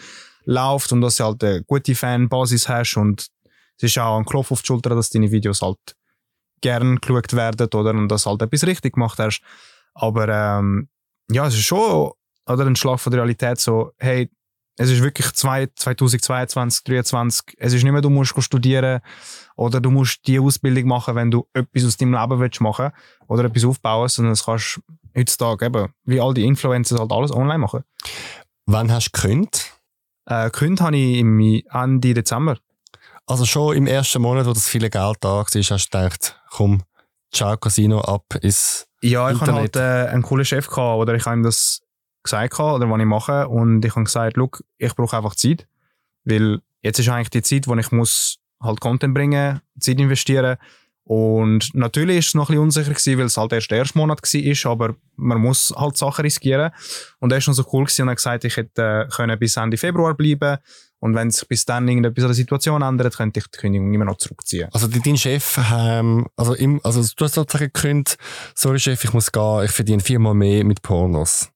läuft und dass du halt eine gute Fanbasis hast und es ist auch ein Klopf auf die Schulter, dass deine Videos halt gern geschaut werden oder und dass du halt etwas richtig gemacht hast. Aber ähm, ja, es ist schon oder ein Schlag von der Realität so, hey, es ist wirklich zwei, 2022, 2023, es ist nicht mehr, du musst studieren oder du musst die Ausbildung machen, wenn du etwas aus deinem Leben willst machen oder etwas aufbauen, sondern das kannst du heutzutage eben, wie all die Influencer halt alles online machen. Wann hast du gekündigt? Äh, gekündigt habe ich im Ende Dezember. Also schon im ersten Monat, wo das viele Geld da war, hast du gedacht, komm, ciao Casino, ab ins Ja, ich hatte Internet. halt äh, einen coolen Chef gehabt, oder ich habe ihm das gesagt gehabt, oder was ich mache. Und ich habe gesagt, look, ich brauche einfach Zeit, weil jetzt ist eigentlich die Zeit, wo ich muss halt Content bringen, Zeit investieren. Und natürlich ist es noch ein bisschen unsicher gewesen, weil es halt erst der erste Monat war, aber man muss halt Sachen riskieren. Und er ist noch so cool gewesen und hat gesagt, ich hätte äh, können bis Ende Februar bleiben und wenn sich bis dann irgendetwas an der Situation ändert, könnte ich die Kündigung immer noch zurückziehen. Also dein Chef, ähm, also, im, also du hast sozusagen gekündigt, sorry Chef, ich muss gehen, ich verdiene viermal mehr mit Pornos.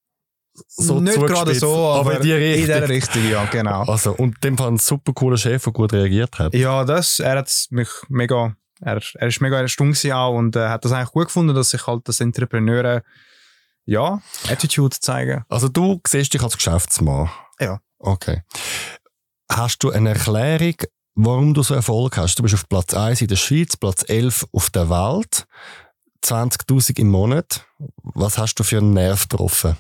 So Nicht gerade so, aber in die in Richtung. der Richtung, ja, genau. Also, und in dem Fall ein super cooler Chef, der gut reagiert hat. Ja, das, er hat mich mega, er, er ist mega erstaunt auch und äh, hat das eigentlich gut gefunden, dass ich halt das Entrepreneur, ja, Attitude zeigen. Also du siehst dich als Geschäftsmann. Ja. Okay. Hast du eine Erklärung, warum du so Erfolg hast? Du bist auf Platz 1 in der Schweiz, Platz 11 auf der Welt, 20'000 im Monat. Was hast du für einen Nerv getroffen?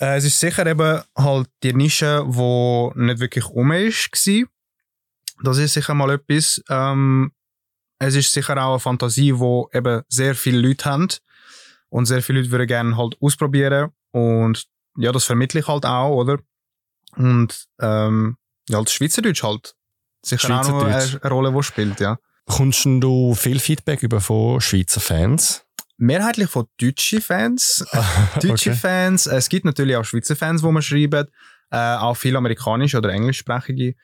Äh, es ist sicher eben halt die Nische, die nicht wirklich um ist. Das ist sicher mal etwas. Ähm, es ist sicher auch eine Fantasie, wo eben sehr viele Leute haben und sehr viele Leute würden gerne halt ausprobieren und ja, das vermittle ich halt auch, oder? Und ähm, ja, das Schweizerdeutsch halt. Sicher auch noch eine, eine Rolle, die spielt, ja. Kommst du viel Feedback über von Schweizer Fans? Mehrheitlich von deutschen Fans. (laughs) Deutsche Okay. Fans. Es gibt natürlich auch Schweizer Fans, die man schreiben. Äh, auch viele amerikanische oder englischsprachige.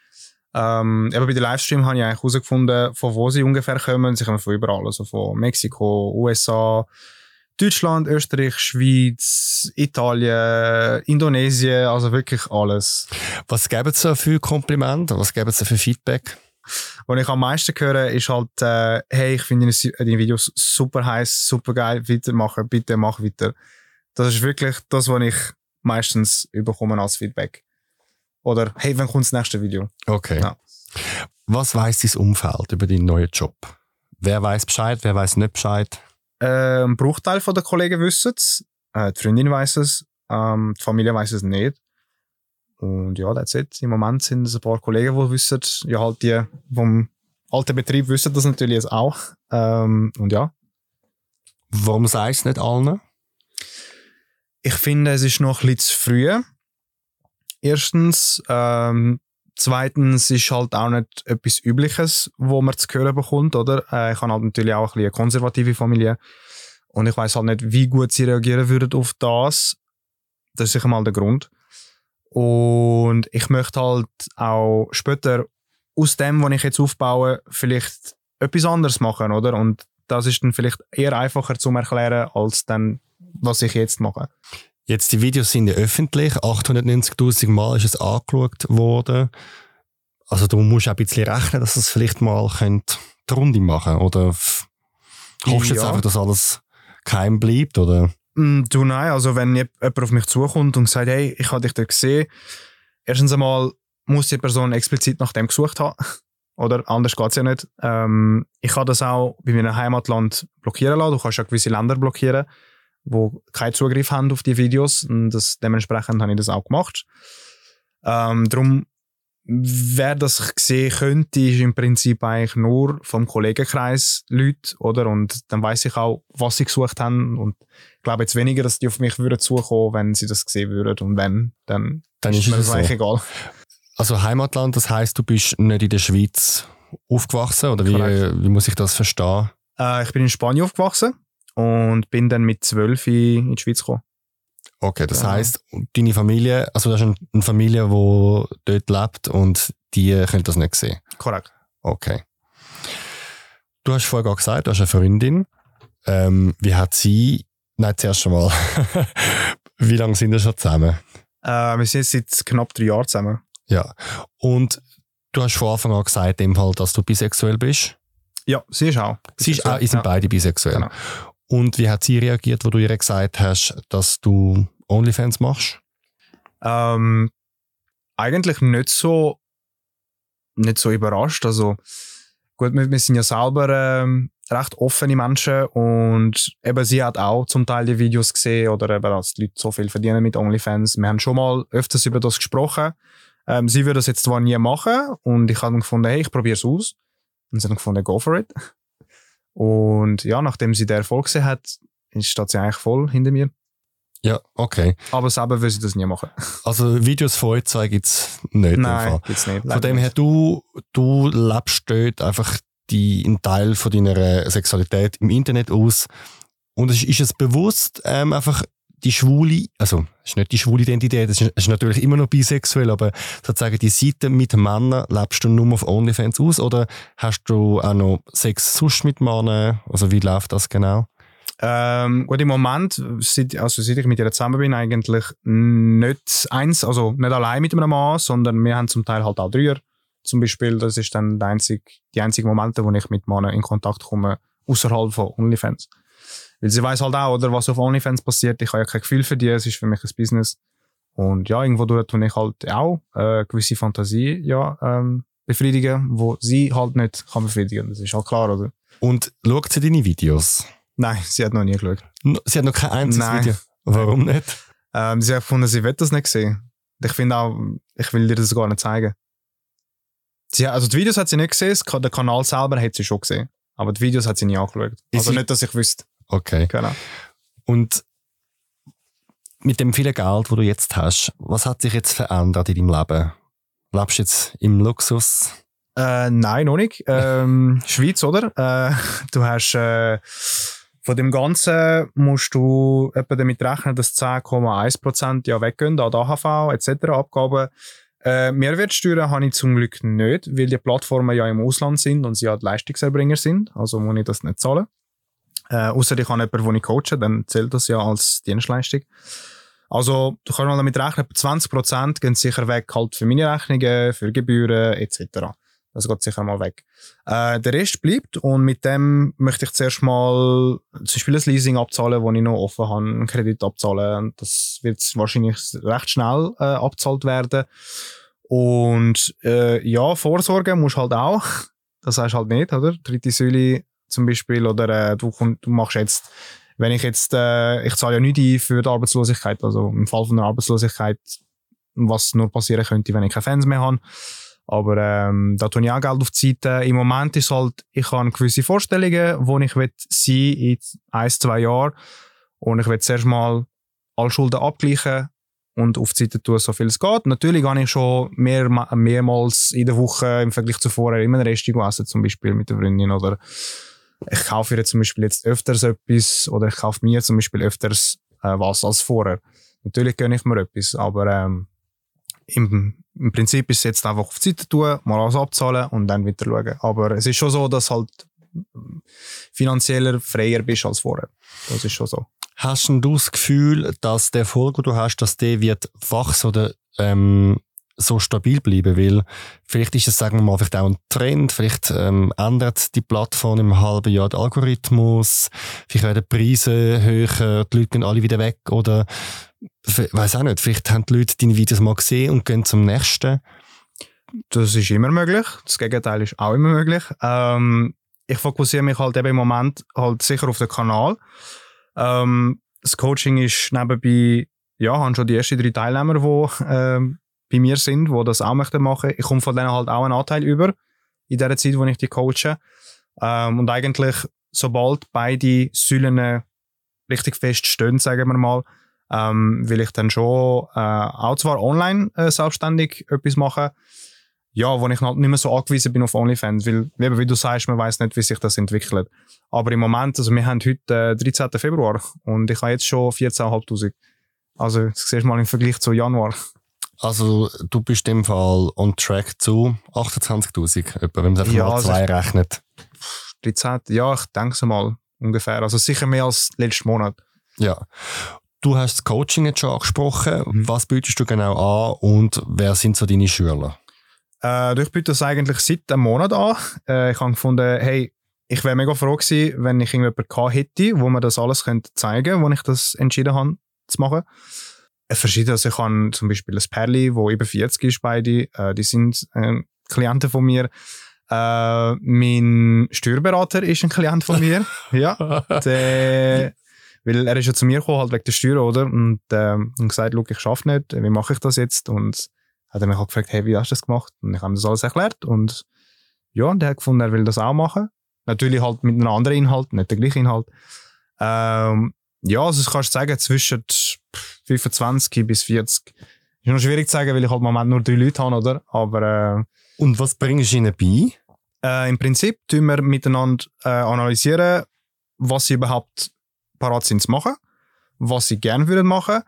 Ähm, eben bei den Livestream habe ich eigentlich herausgefunden, von wo sie ungefähr kommen. Sie kommen von überall. Also von Mexiko, USA, Deutschland, Österreich, Schweiz, Italien, Indonesien. Also wirklich alles. Was geben sie für Komplimente? Was geben sie für Feedback? Was ich am meisten höre, ist halt, äh, hey, ich finde deine, Videos super heiß, super geil, weitermachen, bitte mach weiter. Das ist wirklich das, was ich meistens überkomme als Feedback. Oder, hey, wann kommt das nächste Video? Okay. Ja. Was weiß dein Umfeld über deinen neuen Job? Wer weiß Bescheid, wer weiß nicht Bescheid? Äh, ein Bruchteil von der Kollegen wissen es, äh, die Freundin weiß es, ähm, die Familie weiß es nicht. Und ja, that's it. Im Moment sind es ein paar Kollegen, die wissen, ja halt die vom alten Betrieb wissen das natürlich jetzt auch. Ähm, und ja, Warum sagst du es nicht allen? Ich finde, es ist noch ein bisschen zu früh. Erstens. Ähm, zweitens ist halt auch nicht etwas Übliches, wo man zu hören bekommt, oder? Äh, ich habe halt natürlich auch ein bisschen eine konservative Familie. Und ich weiß halt nicht, wie gut sie reagieren würden auf das. Das ist sicher mal der Grund. Und ich möchte halt auch später aus dem, was ich jetzt aufbaue, vielleicht etwas anderes machen, oder? Und das ist dann vielleicht eher einfacher zu erklären, als dann, was ich jetzt mache. Jetzt, die Videos sind ja öffentlich. 890.000 Mal ist es angeschaut worden. Also du musst auch ein bisschen rechnen, dass es vielleicht mal könnt die Runde machen Oder hoffst du jetzt Ja. einfach, dass alles geheim bleibt? Oder? Mm, Du, nein, also wenn jemand auf mich zukommt und sagt, hey, ich habe dich da gesehen, erstens einmal muss die Person explizit nach dem gesucht haben. (laughs) Oder anders geht's ja nicht. Ähm, ich habe das auch bei meinem Heimatland blockieren lassen. Du kannst ja gewisse Länder blockieren, wo keinen Zugriff haben auf die Videos. Und das, dementsprechend habe ich das auch gemacht. Ähm, darum, wer das sehen könnte, ist im Prinzip eigentlich nur vom Kollegenkreis Leute, oder? Und dann weiß ich auch, was sie gesucht haben. Und ich glaube jetzt weniger, dass die auf mich würden zukommen, wenn sie das sehen würden. Und wenn, dann, Dann ist mir es das so. eigentlich egal. Also Heimatland, das heißt, du bist nicht in der Schweiz aufgewachsen? Oder wie, Korrekt. wie muss ich das verstehen? Äh, ich bin in Spanien aufgewachsen und bin dann mit zwölf in die Schweiz gekommen. Okay, das Ja. heißt, deine Familie, also das ist ein- eine Familie, die dort lebt und die können das nicht sehen. Korrekt. Okay. Du hast vorher gerade gesagt, du hast eine Freundin. Ähm, wie hat sie, nein, zuerst einmal, (laughs) wie lange sind wir schon zusammen? Äh, wir sind jetzt seit knapp drei Jahren zusammen. Ja. Und du hast von Anfang an gesagt, in dem Fall, dass du bisexuell bist. Ja, sie ist auch. Sie ist auch, ihr sind ja. beide bisexuell. Genau. Und wie hat sie reagiert, wo du ihr gesagt hast, dass du Onlyfans machst? Ähm, eigentlich nicht so, nicht so überrascht. Also, gut, wir, wir sind ja selber ähm, recht offene Menschen und eben sie hat auch zum Teil die Videos gesehen oder eben, dass die Leute so viel verdienen mit OnlyFans. Wir haben schon mal öfters über das gesprochen. Ähm, sie würde das jetzt zwar nie machen und ich habe dann gefunden, hey, ich probiere es aus. Und sie haben gefunden, go for it. Und ja, nachdem sie den Erfolg gesehen hat, steht sie eigentlich voll hinter mir. Ja, okay. Aber selber will sie das nie machen. Also Videos von euch zwei gibt es nicht. Nein, Fall. gibt's nicht. Von dem her, du, du lebst dort einfach die, einen Teil von deiner Sexualität im Internet aus. Und ist, ist es bewusst ähm, einfach die schwule, also es ist nicht die schwule Identität, es ist, ist natürlich immer noch bisexuell, aber sozusagen die Seite mit Männern lebst du nur auf OnlyFans aus oder hast du auch noch Sex sonst mit Männern? Also wie läuft das genau? Ähm, gut, im Moment, seit, also seit ich mit ihr zusammen bin, eigentlich nicht eins, also nicht allein mit einem Mann, sondern wir haben zum Teil halt auch Dreier. Zum Beispiel, das ist dann der einzige, die einzigen Momente, wo ich mit Männern in Kontakt komme, außerhalb von OnlyFans. Weil sie weiß halt auch, oder, was auf OnlyFans passiert. Ich habe ja kein Gefühl für die, es ist für mich ein Business. Und ja, irgendwo durch tue ich halt auch äh, gewisse Fantasie ja, ähm, befriedigen, wo sie halt nicht kann befriedigen. Das ist halt klar, oder? Und schaut sie deine Videos? Nein, sie hat noch nie geschaut. N- Sie hat noch kein einziges Nein. Video. Warum nicht? Ähm, sie hat gefunden, sie will das nicht sehen. Ich finde auch, ich will dir das gar nicht zeigen. Sie, also die Videos hat sie nicht gesehen, den Kanal selber hat sie schon gesehen. Aber die Videos hat sie nie angeschaut. Ist Also nicht, dass ich wüsste. Okay. Genau. Und mit dem vielen Geld, wo du jetzt hast, was hat sich jetzt verändert in deinem Leben? Lebst du jetzt im Luxus? Äh, nein, noch nicht. (laughs) Ähm, Schweiz, oder? Äh, du hast äh, von dem Ganzen musst du etwa damit rechnen, dass 10,1% ja weggehen an AHV etc. Abgaben. Äh, Mehrwertsteuern habe ich zum Glück nicht, weil die Plattformen ja im Ausland sind und sie ja die Leistungserbringer sind. Also muss ich das nicht zahlen. Äh, außer ich habe jemanden, den ich coache, dann zählt das ja als Dienstleistung. Also, du kannst mal damit rechnen, etwa 20% gehen sicher weg halt für meine Rechnungen, für Gebühren etc. Das geht sicher mal weg. Äh, der Rest bleibt und mit dem möchte ich zuerst mal zum Beispiel ein Leasing abzahlen, das ich noch offen habe, einen Kredit abzahlen. Das wird wahrscheinlich recht schnell äh, abzahlt werden. Und äh, ja, Vorsorge musst halt auch. Das heißt halt nicht, oder? Dritte Säule zum Beispiel oder äh, du, du machst jetzt, wenn ich jetzt, äh, ich zahle ja nicht ein für die Arbeitslosigkeit, also im Fall von einer Arbeitslosigkeit, was nur passieren könnte, wenn ich keine Fans mehr habe. Aber ähm, da tue ich auch Geld auf die Seite. Im Moment ist halt, ich habe gewisse Vorstellungen, wo ich will sein in ein, zwei Jahren. Und ich will zuerst mal alle Schulden abgleichen und auf die Seite tun, so viel es geht. Natürlich habe ich schon mehr, mehrmals in der Woche im Vergleich zu vorher immer ein Restaurant essen, zum Beispiel mit der Freundin. Oder ich kaufe ihr zum Beispiel jetzt öfters etwas oder ich kaufe mir zum Beispiel öfters äh, was als vorher. Natürlich gönne ich mir etwas, aber ähm, im, im Prinzip ist es jetzt einfach auf die Seite tun, mal alles abzahlen und dann wieder schauen. Aber es ist schon so, dass halt finanzieller freier bist als vorher. Das ist schon so. Hast du das Gefühl, dass der Erfolg, den du hast, dass der wird wachsen oder ähm, so stabil bleiben? Weil vielleicht ist es, sagen wir mal, vielleicht auch ein Trend, vielleicht ähm, ändert die Plattform im halben Jahr den Algorithmus, vielleicht werden die Preise höher, die Leute gehen alle wieder weg oder weiß auch nicht, vielleicht haben die Leute deine Videos mal gesehen und gehen zum nächsten. Das ist immer möglich. Das Gegenteil ist auch immer möglich. Ähm, ich fokussiere mich halt eben im Moment halt sicher auf den Kanal. Ähm, das Coaching ist nebenbei, ja, haben schon die ersten drei Teilnehmer, die ähm, bei mir sind, die das auch möchten machen. Ich komme von denen halt auch einen Anteil über in der Zeit, wo ich die coache. Ähm, und eigentlich, sobald beide Säulen richtig fest stehen, sagen wir mal, ähm, will ich dann schon äh, auch zwar online äh, selbstständig etwas machen, ja, wo ich halt nicht mehr so angewiesen bin auf OnlyFans, weil, wie du sagst, man weiß nicht, wie sich das entwickelt. Aber im Moment, also wir haben heute äh, 13. Februar und ich habe jetzt schon 14.500. Also, das siehst du mal im Vergleich zu Januar. Also du bist dem Fall on track zu 28'000, etwa, wenn man es einfach Ja, mal also zwei rechnet. 13. Ja, ich denke es mal ungefähr. Also sicher mehr als letzten Monat. Ja. Du hast das Coaching jetzt schon angesprochen. Mhm. Was bietest du genau an und wer sind so deine Schüler? Äh, ich biete das eigentlich seit einem Monat an. Äh, ich habe gefunden, hey, ich wäre mega froh gewesen, wenn ich irgendjemanden hätte, wo mir das alles könnte zeigen wo ich das entschieden habe zu machen. Verschiedene, also ich habe zum Beispiel ein Perli, wo über 40 ist beide, äh, die sind äh, Klienten von mir. Äh, mein Steuerberater ist ein Klient von mir. (laughs) ja, der, weil er ist ja zu mir gekommen, halt wegen der Steuer, oder? Und, ähm, und gesagt, Look, ich schaffe nicht, wie mache ich das jetzt? Und hat er mich halt gefragt, hey, wie hast du das gemacht? Und ich habe ihm das alles erklärt und ja, und der hat gefunden, er will das auch machen. Natürlich halt mit einem anderen Inhalt, nicht der gleiche Inhalt. Ähm, ja, also ich kann sagen, zwischen 25 bis 40. Ist noch schwierig zu sagen, weil ich halt im Moment nur drei Leute habe, oder? Aber äh, Und was bringst du ihnen bei? äh, im Prinzip tun wir miteinander äh, analysieren, was sie überhaupt parat sind zu machen, was sie gerne würden machen,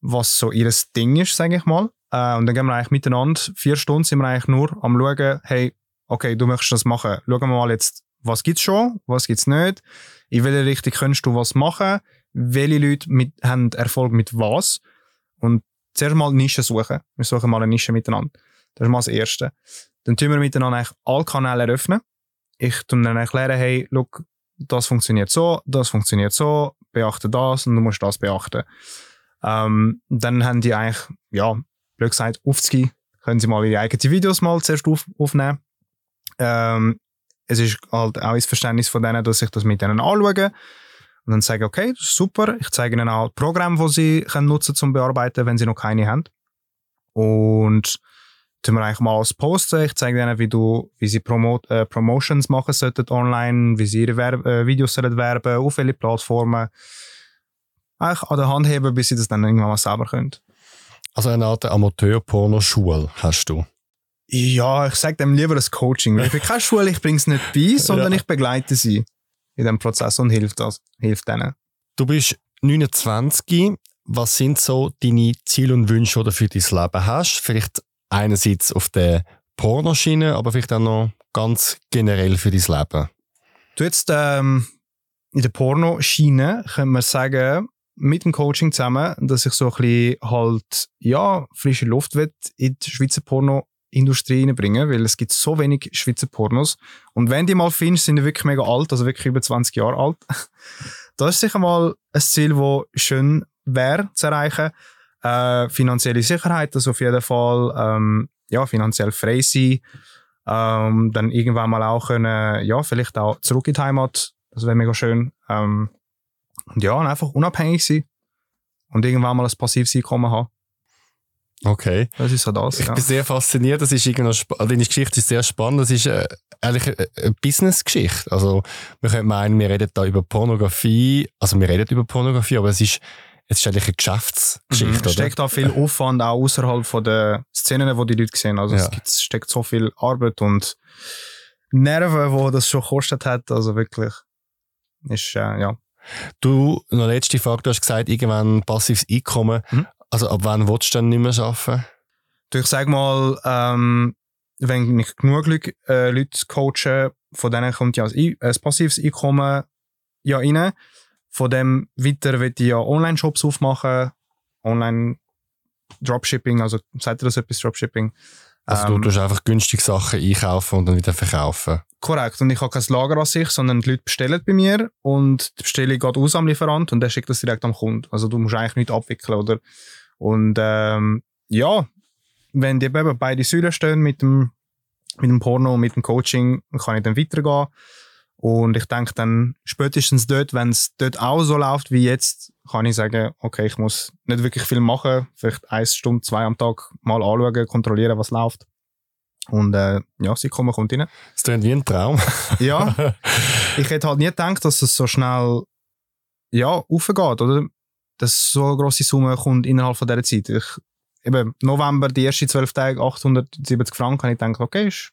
was so ihr Ding ist, sage ich mal. Äh, und dann gehen wir eigentlich miteinander, vier Stunden sind wir eigentlich nur am schauen, hey, okay, du möchtest das machen. Schauen wir mal jetzt, was gibt's schon, was gibt's nicht, in welche Richtung kannst du was machen, welche Leute mit, haben Erfolg mit was. Und zuerst mal Nischen suchen. Wir suchen mal eine Nische miteinander. Das ist mal das Erste. Dann tun wir miteinander eigentlich alle Kanäle eröffnen. Ich tue dann erklären, hey, look, das funktioniert so, das funktioniert so, beachte das und du musst das beachten. Ähm, dann haben die eigentlich, ja, blöd gesagt, aufzugi, können sie mal ihre eigenen Videos mal zuerst auf, aufnehmen. Ähm, es ist halt auch das Verständnis von denen, dass ich das mit denen anschaue und dann sage, okay, das ist super, ich zeige ihnen auch Programme, die sie können nutzen zum Bearbeiten, wenn sie noch keine haben. Und tun wir eigentlich mal alles posten. Ich zeige ihnen, wie, du, wie sie Promo äh, Promotions machen sollten online, wie sie ihre Werb äh, Videos sollen werben, auf welche Plattformen. Eigentlich an der Hand heben, bis sie das dann irgendwann mal selber können. Also eine Art Amateur-Pornoschule hast du. Ja, ich sage dem lieber das Coaching. weil Ich bin keine Schule, ich bringe es nicht bei, sondern Ja. ich begleite sie in dem Prozess und hilft das, hilft denen. Du bist 29. Was sind so deine Ziele und Wünsche, die du für dein Leben hast? Vielleicht einerseits auf der Pornoschiene, aber vielleicht auch noch ganz generell für dein Leben. Du jetzt ähm, in der Pornoschiene könnte man sagen, mit dem Coaching zusammen, dass ich so ein bisschen halt, ja, frische Luft will in die Schweizer Pornoindustrie reinbringen, weil es gibt so wenig Schweizer Pornos. Und wenn die mal findest, sind die wirklich mega alt, also wirklich über 20 Jahre alt. (laughs) Das ist sicher mal ein Ziel, das schön wäre zu erreichen. Äh, finanzielle Sicherheit, also auf jeden Fall, ähm, ja, finanziell frei sein. Ähm, dann irgendwann mal auch können, ja, vielleicht auch zurück in die Heimat. Das wäre mega schön. Ähm, und ja, und einfach unabhängig sein. Und irgendwann mal ein passives Einkommen haben. Okay. Das ist so das. Ich Ja. bin sehr fasziniert. Das ist irgendwie spa- deine Geschichte ist sehr spannend. Das ist äh, eigentlich eine, eine Business-Geschichte. Also, wir können meinen, wir reden da über Pornografie. Also, wir reden über Pornografie, aber es ist, es ist eigentlich eine Geschäftsgeschichte, Mhm. Es steckt da viel Aufwand auch außerhalb von der Szenen, wo die Leute sehen. Also Ja. es gibt, es steckt so viel Arbeit und Nerven, wo das schon gekostet hat. Also wirklich ist äh, ja. Du, noch letzte Frage, du hast gesagt, irgendwann passives Einkommen. Mhm. Also, ab wann willst du dann nicht mehr arbeiten? Du, Ich sag mal, ähm, wenn ich genug Leute, äh, Leute coache, von denen kommt ja ein, Ein- ein passives Einkommen ja rein. Von dem weiter will ich ja Online-Shops aufmachen, Online-Dropshipping, also sagt ihr das etwas, Dropshipping? Also, Ähm, du tust einfach günstige Sachen einkaufen und dann wieder verkaufen. Korrekt. Und ich habe kein Lager an sich, sondern die Leute bestellen bei mir und die Bestellung geht aus am Lieferant und der schickt das direkt am Kunden. Also du musst eigentlich nichts abwickeln, oder? Und ähm, ja, wenn die eben beide Säulen stehen mit dem, mit dem Porno und mit dem Coaching, dann kann ich dann weitergehen. Und ich denke dann spätestens dort, wenn es dort auch so läuft wie jetzt, kann ich sagen, okay, ich muss nicht wirklich viel machen, vielleicht eine Stunde, zwei am Tag mal anschauen, kontrollieren, was läuft. Und äh, ja, das Einkommen kommt rein. Das klingt wie ein Traum. (laughs) Ja, (laughs) ich hätte halt nie gedacht, dass es so schnell ja, aufgeht, oder? Dass so eine grosse Summe kommt innerhalb von dieser Zeit. Ich, eben, November, die ersten zwölf Tage, 870 Franken, habe ich gedacht, okay, ist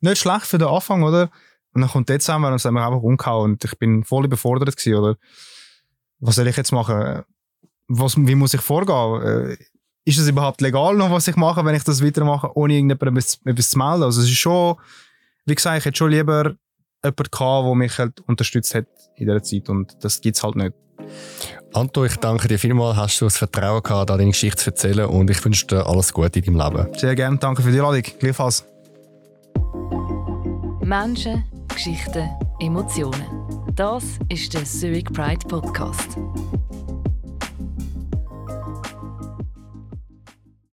nicht schlecht für den Anfang, oder? Und dann kommt Dezember und es hat mich einfach umgehauen und ich bin voll überfordert gewesen, oder? Was soll ich jetzt machen? Was, wie muss ich vorgehen? Äh, Ist es überhaupt legal noch, was ich mache, wenn ich das weitermache, ohne irgendjemandem etwas, etwas zu melden? Also es ist schon, wie gesagt, ich hätte schon lieber jemanden gehabt, der mich halt unterstützt hat in dieser Zeit und das gibt's halt nicht. Anto, ich danke dir vielmals, hast du das Vertrauen gehabt, da deine Geschichte zu erzählen und ich wünsche dir alles Gute in deinem Leben. Sehr gerne, danke für die Einladung. Gleichfalls. Menschen, Geschichten, Emotionen. Das ist der Zurich Pride Podcast.